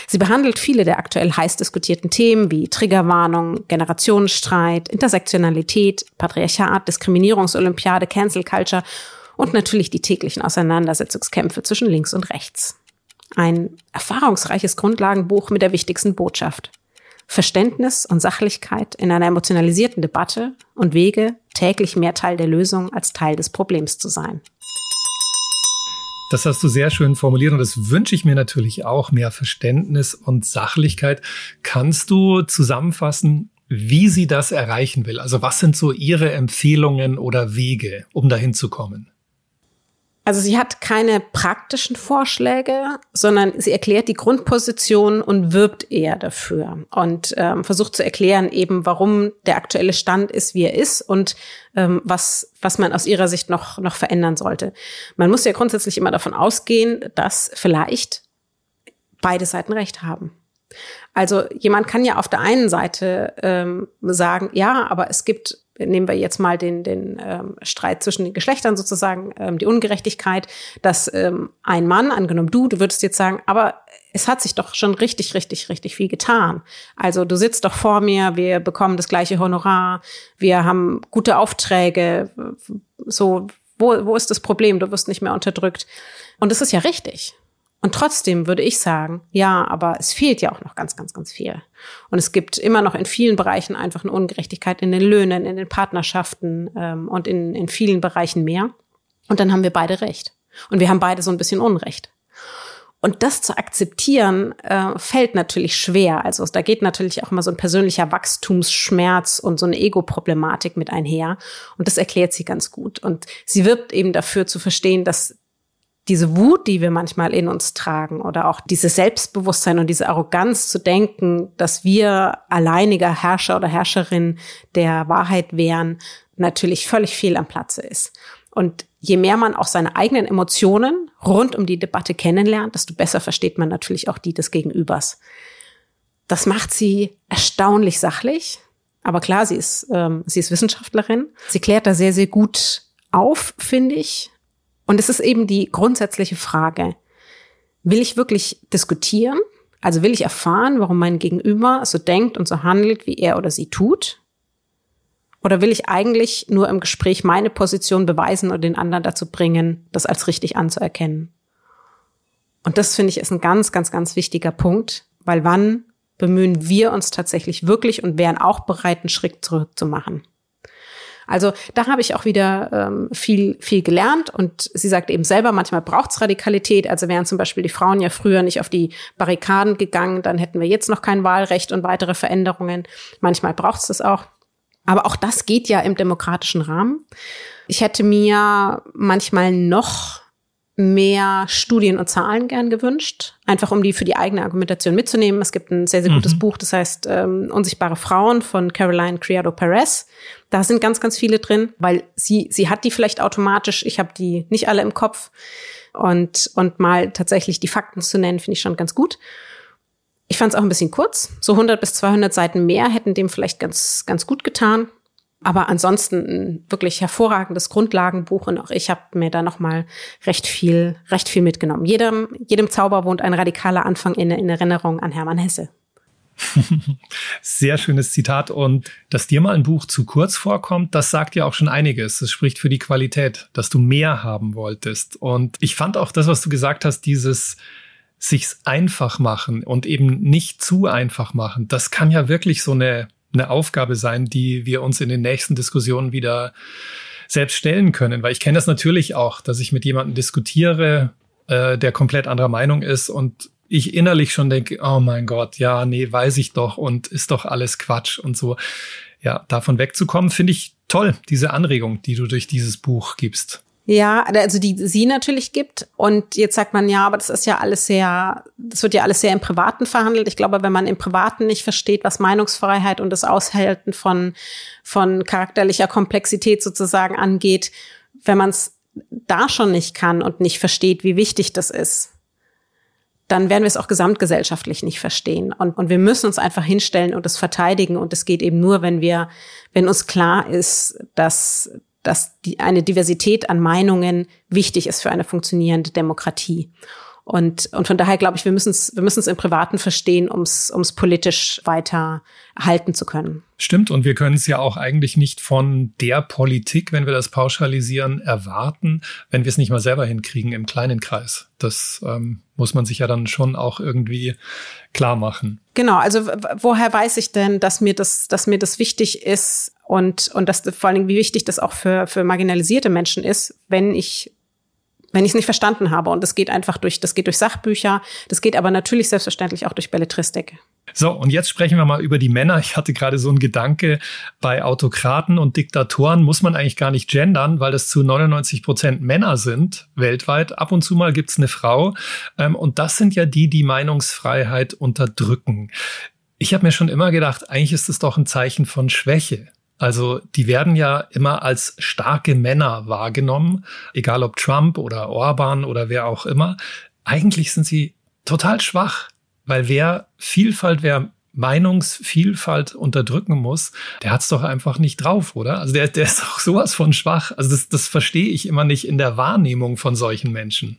Sie behandelt viele der aktuell heiß diskutierten Themen wie Triggerwarnung, Generationenstreit, Intersektionalität, Patriarchat, Diskriminierungsolympiade, Cancel Culture und natürlich die täglichen Auseinandersetzungskämpfe zwischen links und rechts. Ein erfahrungsreiches Grundlagenbuch mit der wichtigsten Botschaft. Verständnis und Sachlichkeit in einer emotionalisierten Debatte und Wege, täglich mehr Teil der Lösung als Teil des Problems zu sein. Das hast du sehr schön formuliert und das wünsche ich mir natürlich auch, mehr Verständnis und Sachlichkeit. Kannst du zusammenfassen, wie sie das erreichen will? Also was sind so ihre Empfehlungen oder Wege, um dahin zu kommen? Also sie hat keine praktischen Vorschläge, sondern sie erklärt die Grundposition und wirbt eher dafür und ähm, versucht zu erklären eben, warum der aktuelle Stand ist, wie er ist und ähm, was, was man aus ihrer Sicht noch, noch verändern sollte. Man muss ja grundsätzlich immer davon ausgehen, dass vielleicht beide Seiten recht haben. Also jemand kann ja auf der einen Seite ähm, sagen, ja, aber es gibt nehmen wir jetzt mal den, den ähm, Streit zwischen den Geschlechtern sozusagen, ähm, die Ungerechtigkeit, dass ähm, ein Mann, angenommen du, du würdest jetzt sagen, aber es hat sich doch schon richtig, richtig, richtig viel getan. Also du sitzt doch vor mir, wir bekommen das gleiche Honorar, wir haben gute Aufträge, so, wo, wo ist das Problem? Du wirst nicht mehr unterdrückt. Und das ist ja richtig. Und trotzdem würde ich sagen, ja, aber es fehlt ja auch noch ganz, ganz, ganz viel. Und es gibt immer noch in vielen Bereichen einfach eine Ungerechtigkeit in den Löhnen, in den Partnerschaften ähm, und in, in vielen Bereichen mehr. Und dann haben wir beide recht. Und wir haben beide so ein bisschen Unrecht. Und das zu akzeptieren, äh, fällt natürlich schwer. Also da geht natürlich auch immer so ein persönlicher Wachstumsschmerz und so eine Ego-Problematik mit einher. Und das erklärt sie ganz gut. Und sie wirbt eben dafür zu verstehen, dass diese Wut, die wir manchmal in uns tragen oder auch dieses Selbstbewusstsein und diese Arroganz zu denken, dass wir alleiniger Herrscher oder Herrscherin der Wahrheit wären, natürlich völlig fehl am Platze ist. Und je mehr man auch seine eigenen Emotionen rund um die Debatte kennenlernt, desto besser versteht man natürlich auch die des Gegenübers. Das macht sie erstaunlich sachlich. Aber klar, sie ist, ähm, sie ist Wissenschaftlerin. Sie klärt da sehr, sehr gut auf, finde ich. Und es ist eben die grundsätzliche Frage, will ich wirklich diskutieren? Also will ich erfahren, warum mein Gegenüber so denkt und so handelt, wie er oder sie tut? Oder will ich eigentlich nur im Gespräch meine Position beweisen und den anderen dazu bringen, das als richtig anzuerkennen? Und das finde ich ist ein ganz, ganz, ganz wichtiger Punkt, weil wann bemühen wir uns tatsächlich wirklich und wären auch bereit, einen Schritt zurückzumachen? Also da habe ich auch wieder ähm, viel, viel gelernt. Und sie sagt eben selber, manchmal braucht's Radikalität. Also wären zum Beispiel die Frauen ja früher nicht auf die Barrikaden gegangen, dann hätten wir jetzt noch kein Wahlrecht und weitere Veränderungen. Manchmal braucht's das auch. Aber auch das geht ja im demokratischen Rahmen. Ich hätte mir manchmal noch mehr Studien und Zahlen gern gewünscht, einfach um die für die eigene Argumentation mitzunehmen. Es gibt ein sehr, sehr gutes mhm. Buch, das heißt ähm, Unsichtbare Frauen von Caroline Criado Perez. Da sind ganz, ganz viele drin, weil sie, sie hat die vielleicht automatisch, ich habe die nicht alle im Kopf. Und, und mal tatsächlich die Fakten zu nennen, finde ich schon ganz gut. Ich fand es auch ein bisschen kurz. So 100 bis 200 Seiten mehr hätten dem vielleicht ganz, ganz gut getan. Aber ansonsten ein wirklich hervorragendes Grundlagenbuch und auch ich habe mir da noch mal recht viel, recht viel mitgenommen. Jedem, jedem Zauber wohnt ein radikaler Anfang in, in Erinnerung an Hermann Hesse. *laughs* Sehr schönes Zitat. Und dass dir mal ein Buch zu kurz vorkommt, das sagt ja auch schon einiges. Es spricht für die Qualität, dass du mehr haben wolltest. Und ich fand auch das, was du gesagt hast, dieses sich's einfach machen und eben nicht zu einfach machen. Das kann ja wirklich so eine eine Aufgabe sein, die wir uns in den nächsten Diskussionen wieder selbst stellen können. Weil ich kenne das natürlich auch, dass ich mit jemandem diskutiere, äh, der komplett anderer Meinung ist und ich innerlich schon denke, oh mein Gott, ja, nee, weiß ich doch und ist doch alles Quatsch und so. Ja, davon wegzukommen, finde ich toll, diese Anregung, die du durch dieses Buch gibst. Ja, also die sie natürlich gibt. Und jetzt sagt man, ja, aber das ist ja alles sehr, das wird ja alles sehr im Privaten verhandelt. Ich glaube, wenn man im Privaten nicht versteht, was Meinungsfreiheit und das Aushalten von, von charakterlicher Komplexität sozusagen angeht, wenn man es da schon nicht kann und nicht versteht, wie wichtig das ist, dann werden wir es auch gesamtgesellschaftlich nicht verstehen. Und, und wir müssen uns einfach hinstellen und es verteidigen. Und es geht eben nur, wenn wir, wenn uns klar ist, dass, dass die, eine Diversität an Meinungen wichtig ist für eine funktionierende Demokratie. Und, und von daher glaube ich, wir müssen es wir müssen es im Privaten verstehen, um es politisch weiter halten zu können. Stimmt, und wir können es ja auch eigentlich nicht von der Politik, wenn wir das pauschalisieren, erwarten, wenn wir es nicht mal selber hinkriegen im kleinen Kreis. Das ähm, muss man sich ja dann schon auch irgendwie klar machen. Genau, also woher weiß ich denn, dass mir das, dass mir das wichtig ist und, und dass vor allen Dingen, wie wichtig das auch für, für marginalisierte Menschen ist, wenn ich wenn ich es nicht verstanden habe. Und das geht einfach durch, das geht durch Sachbücher, das geht aber natürlich selbstverständlich auch durch Belletristik. So, und jetzt sprechen wir mal über die Männer. Ich hatte gerade so einen Gedanke, bei Autokraten und Diktatoren muss man eigentlich gar nicht gendern, weil das zu 99 Prozent Männer sind weltweit. Ab und zu mal gibt's eine Frau. Ähm, und das sind ja die, die Meinungsfreiheit unterdrücken. Ich habe mir schon immer gedacht, eigentlich ist es doch ein Zeichen von Schwäche. Also die werden ja immer als starke Männer wahrgenommen, egal ob Trump oder Orban oder wer auch immer. Eigentlich sind sie total schwach. Weil wer Vielfalt, wer Meinungsvielfalt unterdrücken muss, der hat's doch einfach nicht drauf, oder? Also der, der ist doch sowas von schwach. Also das, das verstehe ich immer nicht in der Wahrnehmung von solchen Menschen.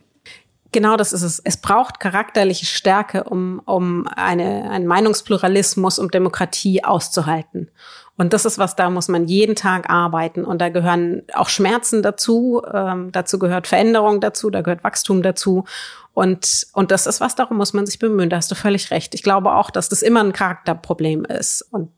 Genau das ist es. Es braucht charakterliche Stärke, um, um eine, einen Meinungspluralismus, um Demokratie auszuhalten. Und das ist was, da muss man jeden Tag arbeiten. Und da gehören auch Schmerzen dazu, ähm, dazu gehört Veränderung dazu, da gehört Wachstum dazu. Und, und das ist was, darum muss man sich bemühen. Da hast du völlig recht. Ich glaube auch, dass das immer ein Charakterproblem ist. Und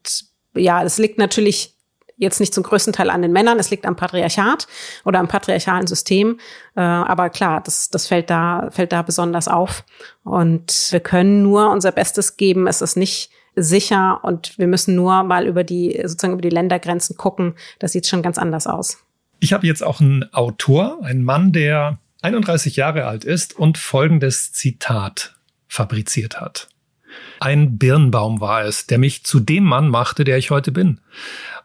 ja, es liegt natürlich jetzt nicht zum größten Teil an den Männern, es liegt am Patriarchat oder am patriarchalen System. Äh, aber klar, das, das fällt da, fällt da besonders auf. Und wir können nur unser Bestes geben. Es ist nicht sicher und wir müssen nur mal über die, sozusagen über die Ländergrenzen gucken. Das sieht schon ganz anders aus. Ich habe jetzt auch einen Autor, einen Mann, der 31 Jahre alt ist und folgendes Zitat fabriziert hat. Ein Birnbaum war es, der mich zu dem Mann machte, der ich heute bin.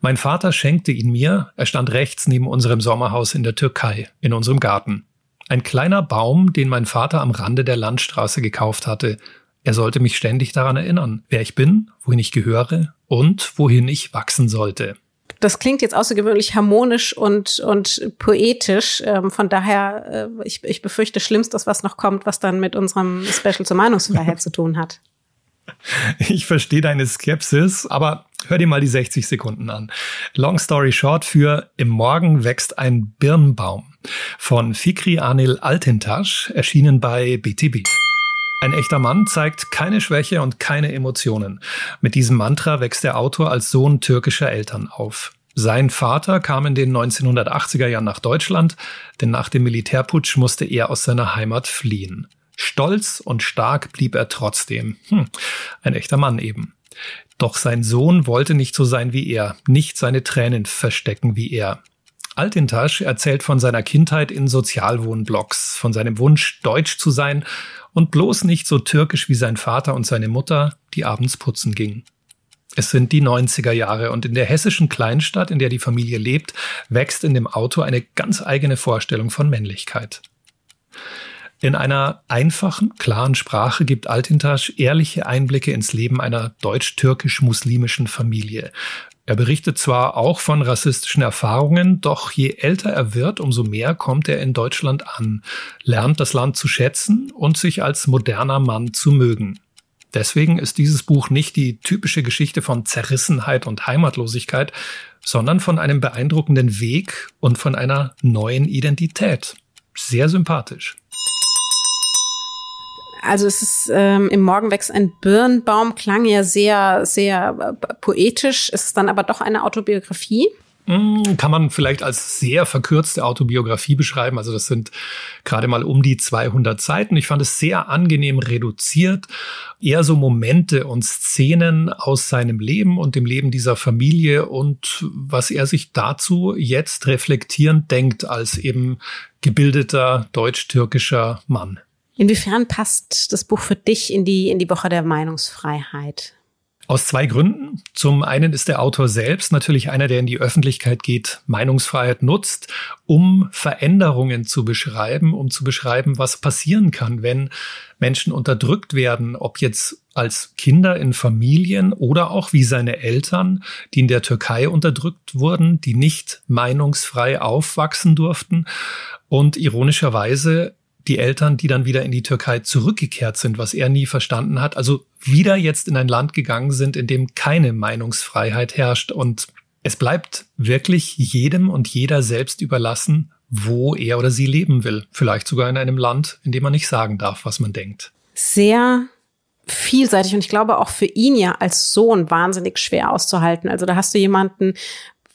Mein Vater schenkte ihn mir, er stand rechts neben unserem Sommerhaus in der Türkei, in unserem Garten. Ein kleiner Baum, den mein Vater am Rande der Landstraße gekauft hatte. Er sollte mich ständig daran erinnern, wer ich bin, wohin ich gehöre und wohin ich wachsen sollte. Das klingt jetzt außergewöhnlich harmonisch und, und poetisch. Ähm, von daher, äh, ich, ich befürchte Schlimmstes, was noch kommt, was dann mit unserem Special zur Meinungsfreiheit zu tun hat. *laughs* Ich verstehe deine Skepsis, aber hör dir mal die 60 Sekunden an. Long story short für Im Morgen wächst ein Birnbaum von Fikri Anil Altintasch, erschienen bei BTB. Ein echter Mann zeigt keine Schwäche und keine Emotionen. Mit diesem Mantra wächst der Autor als Sohn türkischer Eltern auf. Sein Vater kam in den 1980er Jahren nach Deutschland, denn nach dem Militärputsch musste er aus seiner Heimat fliehen. Stolz und stark blieb er trotzdem. Hm, ein echter Mann eben. Doch sein Sohn wollte nicht so sein wie er, nicht seine Tränen verstecken wie er. Altintasch erzählt von seiner Kindheit in Sozialwohnblocks, von seinem Wunsch, deutsch zu sein und bloß nicht so türkisch wie sein Vater und seine Mutter, die abends putzen gingen. Es sind die 90er Jahre und in der hessischen Kleinstadt, in der die Familie lebt, wächst in dem Auto eine ganz eigene Vorstellung von Männlichkeit. In einer einfachen, klaren Sprache gibt Altintasch ehrliche Einblicke ins Leben einer deutsch-türkisch-muslimischen Familie. Er berichtet zwar auch von rassistischen Erfahrungen, doch je älter er wird, umso mehr kommt er in Deutschland an, lernt das Land zu schätzen und sich als moderner Mann zu mögen. Deswegen ist dieses Buch nicht die typische Geschichte von Zerrissenheit und Heimatlosigkeit, sondern von einem beeindruckenden Weg und von einer neuen Identität. Sehr sympathisch. Also es ist ähm, im Morgen wächst ein Birnbaum, klang ja sehr, sehr äh, poetisch. Ist es dann aber doch eine Autobiografie? Hm, kann man vielleicht als sehr verkürzte Autobiografie beschreiben. Also das sind gerade mal um die 200 Seiten. Ich fand es sehr angenehm reduziert. Eher so Momente und Szenen aus seinem Leben und dem Leben dieser Familie und was er sich dazu jetzt reflektierend denkt als eben gebildeter deutsch-türkischer Mann. Inwiefern passt das Buch für dich in die, in die Woche der Meinungsfreiheit? Aus zwei Gründen. Zum einen ist der Autor selbst natürlich einer, der in die Öffentlichkeit geht, Meinungsfreiheit nutzt, um Veränderungen zu beschreiben, um zu beschreiben, was passieren kann, wenn Menschen unterdrückt werden, ob jetzt als Kinder in Familien oder auch wie seine Eltern, die in der Türkei unterdrückt wurden, die nicht meinungsfrei aufwachsen durften. Und ironischerweise die Eltern, die dann wieder in die Türkei zurückgekehrt sind, was er nie verstanden hat, also wieder jetzt in ein Land gegangen sind, in dem keine Meinungsfreiheit herrscht. Und es bleibt wirklich jedem und jeder selbst überlassen, wo er oder sie leben will. Vielleicht sogar in einem Land, in dem man nicht sagen darf, was man denkt. Sehr vielseitig und ich glaube auch für ihn ja als Sohn wahnsinnig schwer auszuhalten. Also da hast du jemanden,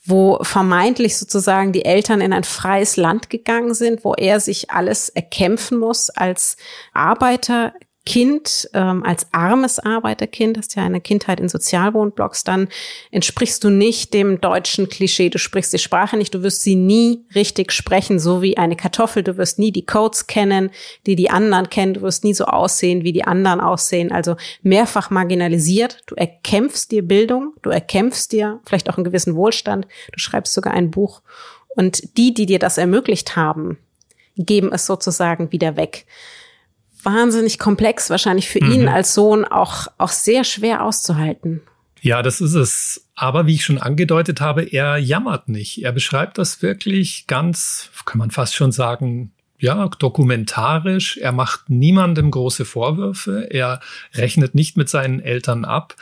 wo vermeintlich sozusagen die Eltern in ein freies Land gegangen sind, wo er sich alles erkämpfen muss als Arbeiter, Kind, ähm, als armes Arbeiterkind, hast ja eine Kindheit in Sozialwohnblocks, dann entsprichst du nicht dem deutschen Klischee. Du sprichst die Sprache nicht, du wirst sie nie richtig sprechen, so wie eine Kartoffel. Du wirst nie die Codes kennen, die die anderen kennen. Du wirst nie so aussehen, wie die anderen aussehen. Also mehrfach marginalisiert. Du erkämpfst dir Bildung, du erkämpfst dir vielleicht auch einen gewissen Wohlstand. Du schreibst sogar ein Buch. Und die, die dir das ermöglicht haben, geben es sozusagen wieder weg wahnsinnig komplex, wahrscheinlich für mhm. ihn als Sohn auch, auch sehr schwer auszuhalten. Ja, das ist es. Aber wie ich schon angedeutet habe, er jammert nicht. Er beschreibt das wirklich ganz, kann man fast schon sagen, ja, dokumentarisch. Er macht niemandem große Vorwürfe. Er rechnet nicht mit seinen Eltern ab.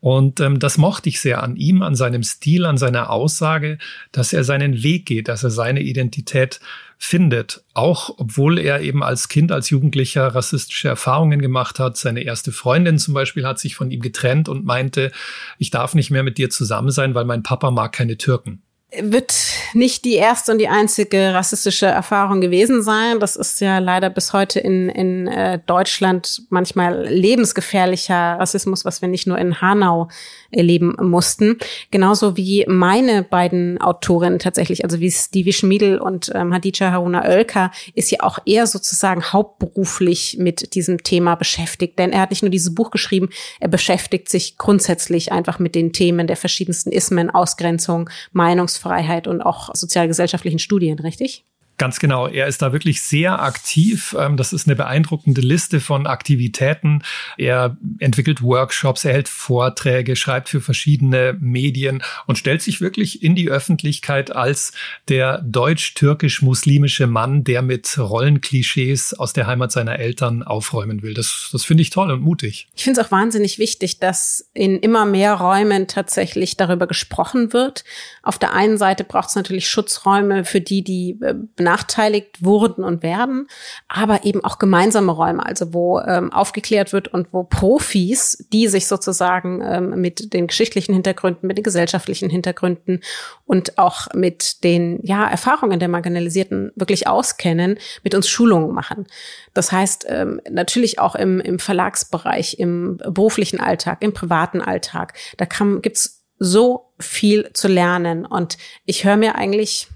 Und ähm, das mochte ich sehr an ihm, an seinem Stil, an seiner Aussage, dass er seinen Weg geht, dass er seine Identität findet. Auch obwohl er eben als Kind, als Jugendlicher rassistische Erfahrungen gemacht hat. Seine erste Freundin zum Beispiel hat sich von ihm getrennt und meinte, ich darf nicht mehr mit dir zusammen sein, weil mein Papa mag keine Türken wird nicht die erste und die einzige rassistische Erfahrung gewesen sein. Das ist ja leider bis heute in, in äh, Deutschland manchmal lebensgefährlicher Rassismus, was wir nicht nur in Hanau erleben mussten. Genauso wie meine beiden Autorinnen tatsächlich, also wie Stevie Schmiedel und ähm, Hadija Haruna Oelker, ist ja auch eher sozusagen hauptberuflich mit diesem Thema beschäftigt. Denn er hat nicht nur dieses Buch geschrieben, er beschäftigt sich grundsätzlich einfach mit den Themen der verschiedensten Ismen, Ausgrenzung, Meinungsfreiheit Meinungsfreiheit und auch sozialgesellschaftlichen Studien, richtig? Ganz genau. Er ist da wirklich sehr aktiv. Ähm, das ist eine beeindruckende Liste von Aktivitäten. Er entwickelt Workshops, er hält Vorträge, schreibt für verschiedene Medien und stellt sich wirklich in die Öffentlichkeit als der deutsch-türkisch-muslimische Mann, der mit Rollenklischees aus der Heimat seiner Eltern aufräumen will. Das, das finde ich toll und mutig. Ich finde es auch wahnsinnig wichtig, dass in immer mehr Räumen tatsächlich darüber gesprochen wird. Auf der einen Seite braucht es natürlich Schutzräume für die, die äh, benachteiligt wurden und werden, aber eben auch gemeinsame Räume, also wo ähm, aufgeklärt wird und wo Profis, die sich sozusagen ähm, mit den geschichtlichen Hintergründen, mit den gesellschaftlichen Hintergründen und auch mit den ja, Erfahrungen der Marginalisierten wirklich auskennen, mit uns Schulungen machen. Das heißt, ähm, natürlich auch im, im Verlagsbereich, im beruflichen Alltag, im privaten Alltag, da kann, gibt's so viel zu lernen. Und ich höre mir eigentlich,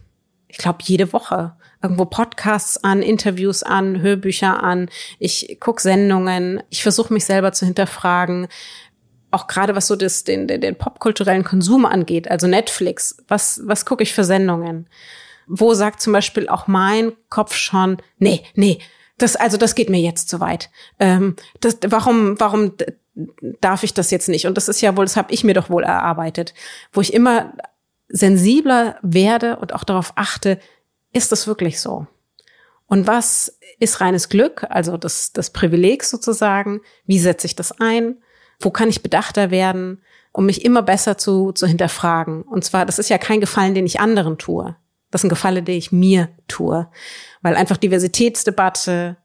ich glaube, jede Woche irgendwo Podcasts an, Interviews an, Hörbücher an. Ich gucke Sendungen. Ich versuche mich selber zu hinterfragen. Auch gerade was so das, den, den, den popkulturellen Konsum angeht, also Netflix. Was, was gucke ich für Sendungen? Wo sagt zum Beispiel auch mein Kopf schon, nee, nee, das, also das geht mir jetzt zu weit. Ähm, das, warum, warum darf ich das jetzt nicht? Und das ist ja wohl, das habe ich mir doch wohl erarbeitet, wo ich immer sensibler werde und auch darauf achte, ist das wirklich so? Und was ist reines Glück, also das, das Privileg sozusagen? Wie setze ich das ein? Wo kann ich bedachter werden, um mich immer besser zu, zu hinterfragen? Und zwar, das ist ja kein Gefallen, den ich anderen tue. Das ist ein Gefallen, den ich mir tue. Weil einfach Diversitätsdebatte,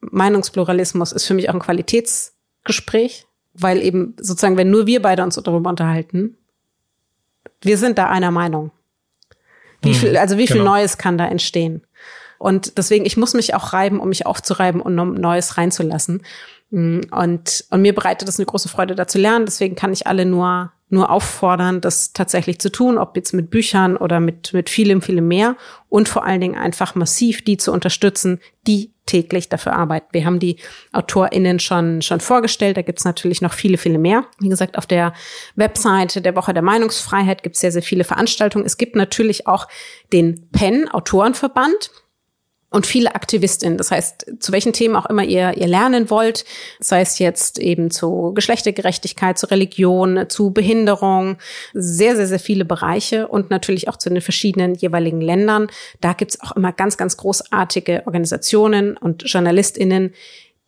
Meinungspluralismus ist für mich auch ein Qualitätsgespräch, weil eben sozusagen, wenn nur wir beide uns darüber unterhalten, wir sind da einer Meinung. Wie mhm. viel, also wie viel genau. Neues kann da entstehen? Und deswegen, ich muss mich auch reiben, um mich aufzureiben und um Neues reinzulassen. Mm, und, und mir bereitet das eine große Freude, da zu lernen. Deswegen kann ich alle nur, nur auffordern, das tatsächlich zu tun, ob jetzt mit Büchern oder mit, mit vielem, vielem mehr. Und vor allen Dingen einfach massiv die zu unterstützen, die täglich dafür arbeiten. Wir haben die AutorInnen schon, schon vorgestellt. Da gibt's natürlich noch viele, viele mehr. Wie gesagt, auf der Webseite der Woche der Meinungsfreiheit gibt's sehr, sehr viele Veranstaltungen. Es gibt natürlich auch den PEN Autorenverband. Und viele AktivistInnen. Das heißt, zu welchen Themen auch immer ihr, ihr lernen wollt, sei es jetzt eben zu Geschlechtergerechtigkeit, zu Religion, zu Behinderung, sehr, sehr, sehr viele Bereiche und natürlich auch zu den verschiedenen jeweiligen Ländern. Da gibt's auch immer ganz, ganz großartige Organisationen und JournalistInnen,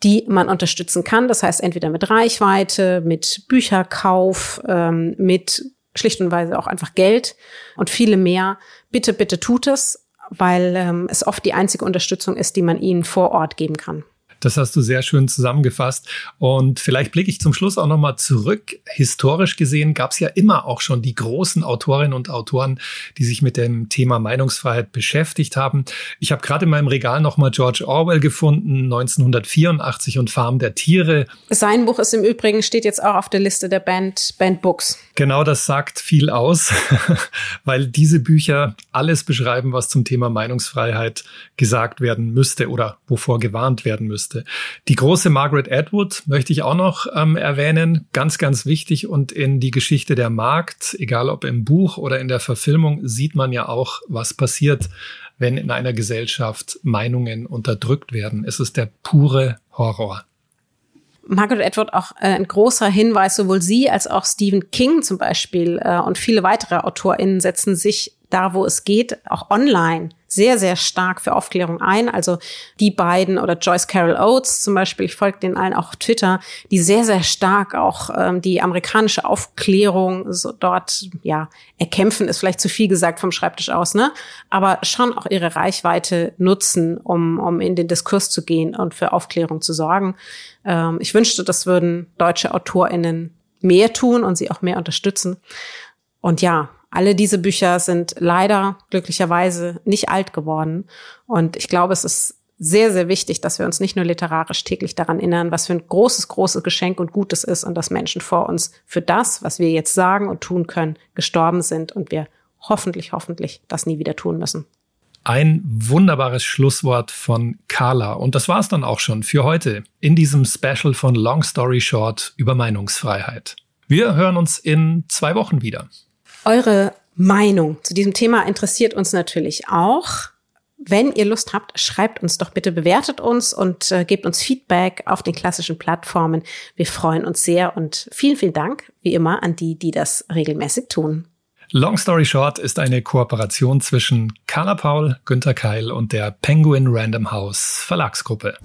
die man unterstützen kann. Das heißt, entweder mit Reichweite, mit Bücherkauf, ähm, mit schlicht und weise auch einfach Geld und viele mehr. Bitte, bitte tut es weil ähm, es oft die einzige Unterstützung ist, die man ihnen vor Ort geben kann. Das hast du sehr schön zusammengefasst. Und vielleicht blicke ich zum Schluss auch nochmal zurück. Historisch gesehen gab es ja immer auch schon die großen Autorinnen und Autoren, die sich mit dem Thema Meinungsfreiheit beschäftigt haben. Ich habe gerade in meinem Regal nochmal George Orwell gefunden, 1984 und Farm der Tiere. Sein Buch ist im Übrigen, steht jetzt auch auf der Liste der Band, Band Books. Genau, das sagt viel aus, *laughs* weil diese Bücher alles beschreiben, was zum Thema Meinungsfreiheit gesagt werden müsste oder wovor gewarnt werden müsste musste. Die große Margaret Atwood möchte ich auch noch ähm, erwähnen. Ganz, ganz wichtig. Und in die Geschichte der Markt, egal ob im Buch oder in der Verfilmung, sieht man ja auch, was passiert, wenn in einer Gesellschaft Meinungen unterdrückt werden. Es ist der pure Horror. Margaret Atwood auch äh, ein großer Hinweis, sowohl sie als auch Stephen King zum Beispiel äh, und viele weitere AutorInnen setzen sich da, wo es geht, auch online sehr, sehr stark für Aufklärung ein. Also die beiden oder Joyce Carol Oates zum Beispiel, ich folge denen allen auch auf Twitter, die sehr, sehr stark auch ähm, die amerikanische Aufklärung so dort ja erkämpfen, ist vielleicht zu viel gesagt vom Schreibtisch aus, ne? Aber schon auch ihre Reichweite nutzen, um, um in den Diskurs zu gehen und für Aufklärung zu sorgen. Ähm, ich wünschte, das würden deutsche AutorInnen mehr tun und sie auch mehr unterstützen. Und ja, alle diese Bücher sind leider glücklicherweise nicht alt geworden. Und ich glaube, es ist sehr, sehr wichtig, dass wir uns nicht nur literarisch täglich daran erinnern, was für ein großes, großes Geschenk und Gutes ist und dass Menschen vor uns für das, was wir jetzt sagen und tun können, gestorben sind und wir hoffentlich, hoffentlich das nie wieder tun müssen. Ein wunderbares Schlusswort von Carla. Und das war es dann auch schon für heute in diesem Special von Long Story Short über Meinungsfreiheit. Wir hören uns in zwei Wochen wieder. Eure Meinung zu diesem Thema interessiert uns natürlich auch. Wenn ihr Lust habt, schreibt uns doch bitte, bewertet uns und äh, gebt uns Feedback auf den klassischen Plattformen. Wir freuen uns sehr und vielen, vielen Dank, wie immer, an die, die das regelmäßig tun. Long Story Short ist eine Kooperation zwischen Carla Paul, Günter Keil und der Penguin Random House Verlagsgruppe.